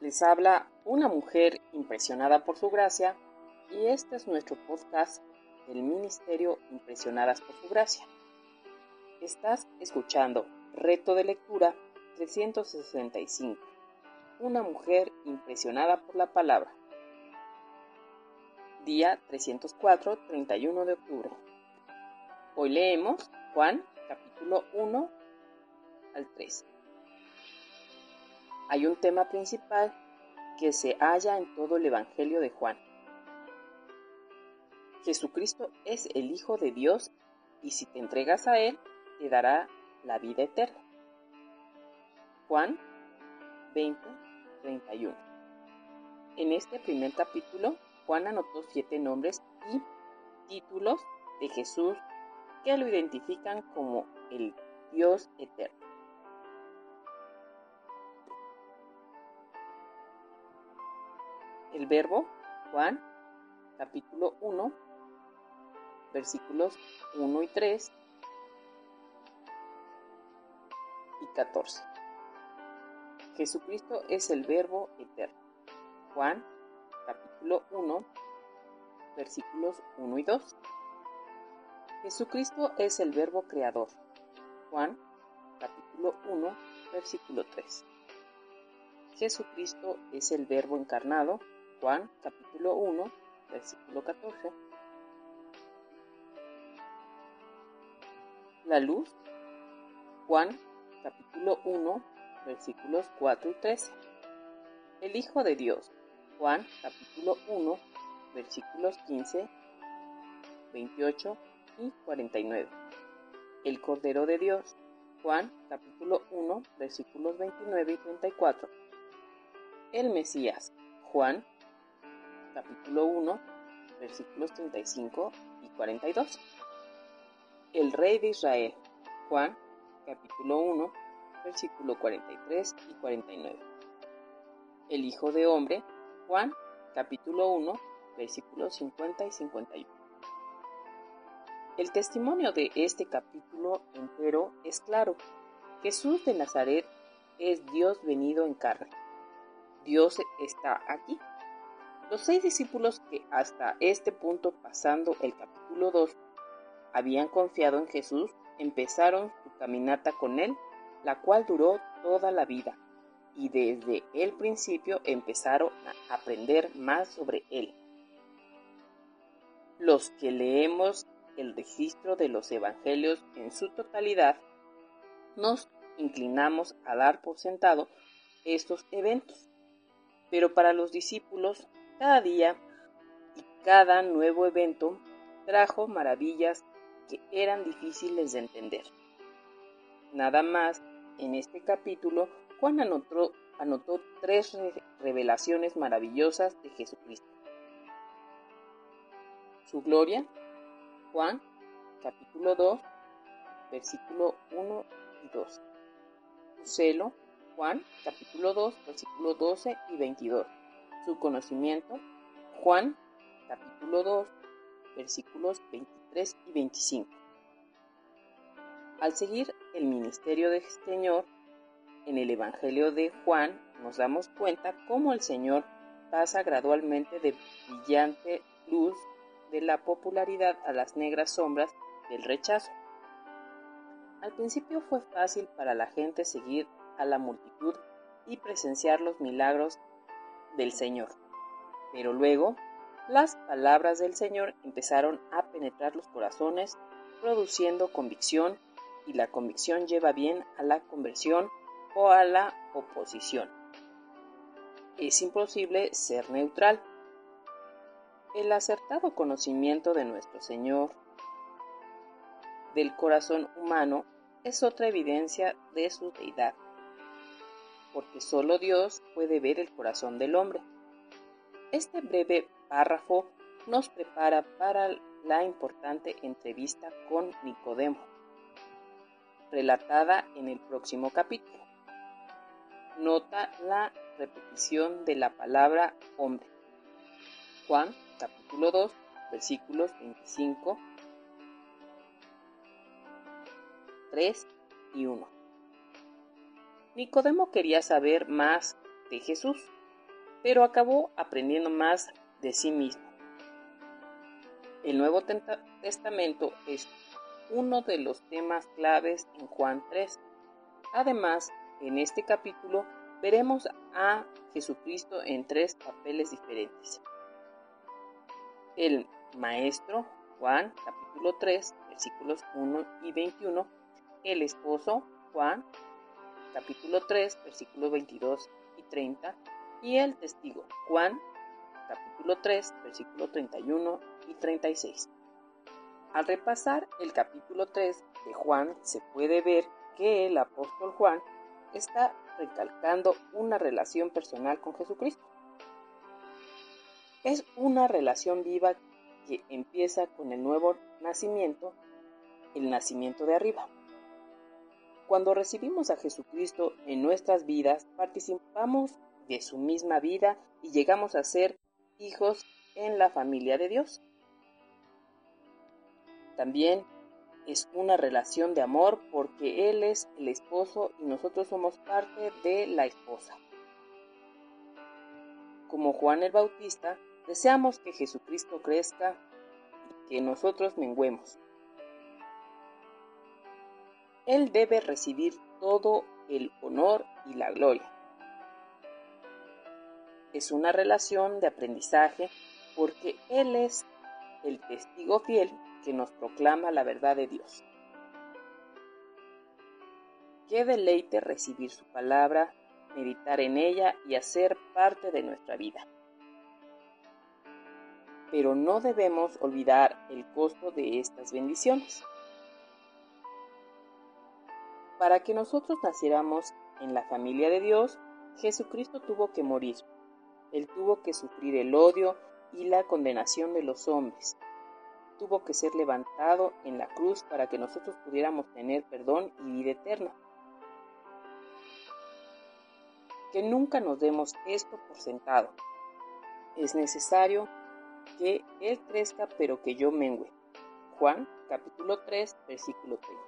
Les habla una mujer impresionada por su gracia y este es nuestro podcast del Ministerio Impresionadas por su gracia. Estás escuchando Reto de Lectura 365. Una mujer impresionada por la palabra. Día 304, 31 de octubre. Hoy leemos Juan capítulo 1 al 3 hay un tema principal que se halla en todo el Evangelio de Juan. Jesucristo es el Hijo de Dios y si te entregas a Él, te dará la vida eterna. Juan 20, 31. En este primer capítulo, Juan anotó siete nombres y títulos de Jesús que lo identifican como el Dios eterno. El verbo, Juan, capítulo 1, versículos 1 y 3 y 14. Jesucristo es el verbo eterno. Juan, capítulo 1, versículos 1 y 2. Jesucristo es el verbo creador. Juan, capítulo 1, versículo 3. Jesucristo es el verbo encarnado. Juan capítulo 1, versículo 14. La luz, Juan capítulo 1, versículos 4 y 13. El Hijo de Dios, Juan capítulo 1, versículos 15, 28 y 49. El Cordero de Dios, Juan capítulo 1, versículos 29 y 34. El Mesías, Juan capítulo 1, versículos 35 y 42. El rey de Israel, Juan, capítulo 1, versículo 43 y 49. El Hijo de Hombre, Juan, capítulo 1, versículos 50 y 51. El testimonio de este capítulo entero es claro. Jesús de Nazaret es Dios venido en carne. Dios está aquí los seis discípulos que hasta este punto, pasando el capítulo 2, habían confiado en Jesús, empezaron su caminata con Él, la cual duró toda la vida, y desde el principio empezaron a aprender más sobre Él. Los que leemos el registro de los evangelios en su totalidad, nos inclinamos a dar por sentado estos eventos. Pero para los discípulos cada día y cada nuevo evento trajo maravillas que eran difíciles de entender. Nada más, en este capítulo, Juan anotó, anotó tres revelaciones maravillosas de Jesucristo. Su gloria, Juan, capítulo 2, versículo 1 y 2. Su celo, Juan, capítulo 2, versículo 12 y 22 su conocimiento. Juan capítulo 2 versículos 23 y 25. Al seguir el ministerio del Señor, en el Evangelio de Juan nos damos cuenta cómo el Señor pasa gradualmente de brillante luz de la popularidad a las negras sombras del rechazo. Al principio fue fácil para la gente seguir a la multitud y presenciar los milagros del Señor. Pero luego, las palabras del Señor empezaron a penetrar los corazones, produciendo convicción, y la convicción lleva bien a la conversión o a la oposición. Es imposible ser neutral. El acertado conocimiento de nuestro Señor del corazón humano es otra evidencia de su deidad porque solo Dios puede ver el corazón del hombre. Este breve párrafo nos prepara para la importante entrevista con Nicodemo, relatada en el próximo capítulo. Nota la repetición de la palabra hombre. Juan capítulo 2 versículos 25, 3 y 1. Nicodemo quería saber más de Jesús, pero acabó aprendiendo más de sí mismo. El Nuevo Testamento es uno de los temas claves en Juan 3. Además, en este capítulo veremos a Jesucristo en tres papeles diferentes. El Maestro, Juan capítulo 3, versículos 1 y 21. El Esposo, Juan capítulo 3, versículos 22 y 30. Y el Testigo, Juan capítulo 3, versículo 31 y 36. Al repasar el capítulo 3 de Juan se puede ver que el apóstol Juan está recalcando una relación personal con Jesucristo. Es una relación viva que empieza con el nuevo nacimiento, el nacimiento de arriba. Cuando recibimos a Jesucristo en nuestras vidas, participamos de su misma vida y llegamos a ser hijos en la familia de Dios. También es una relación de amor porque Él es el esposo y nosotros somos parte de la esposa. Como Juan el Bautista, deseamos que Jesucristo crezca y que nosotros menguemos. Él debe recibir todo el honor y la gloria. Es una relación de aprendizaje porque Él es el testigo fiel que nos proclama la verdad de Dios. Qué deleite recibir su palabra, meditar en ella y hacer parte de nuestra vida. Pero no debemos olvidar el costo de estas bendiciones. Para que nosotros naciéramos en la familia de Dios, Jesucristo tuvo que morir. Él tuvo que sufrir el odio y la condenación de los hombres, tuvo que ser levantado en la cruz para que nosotros pudiéramos tener perdón y vida eterna. Que nunca nos demos esto por sentado. Es necesario que Él crezca pero que yo mengüe. Juan capítulo 3 versículo 30.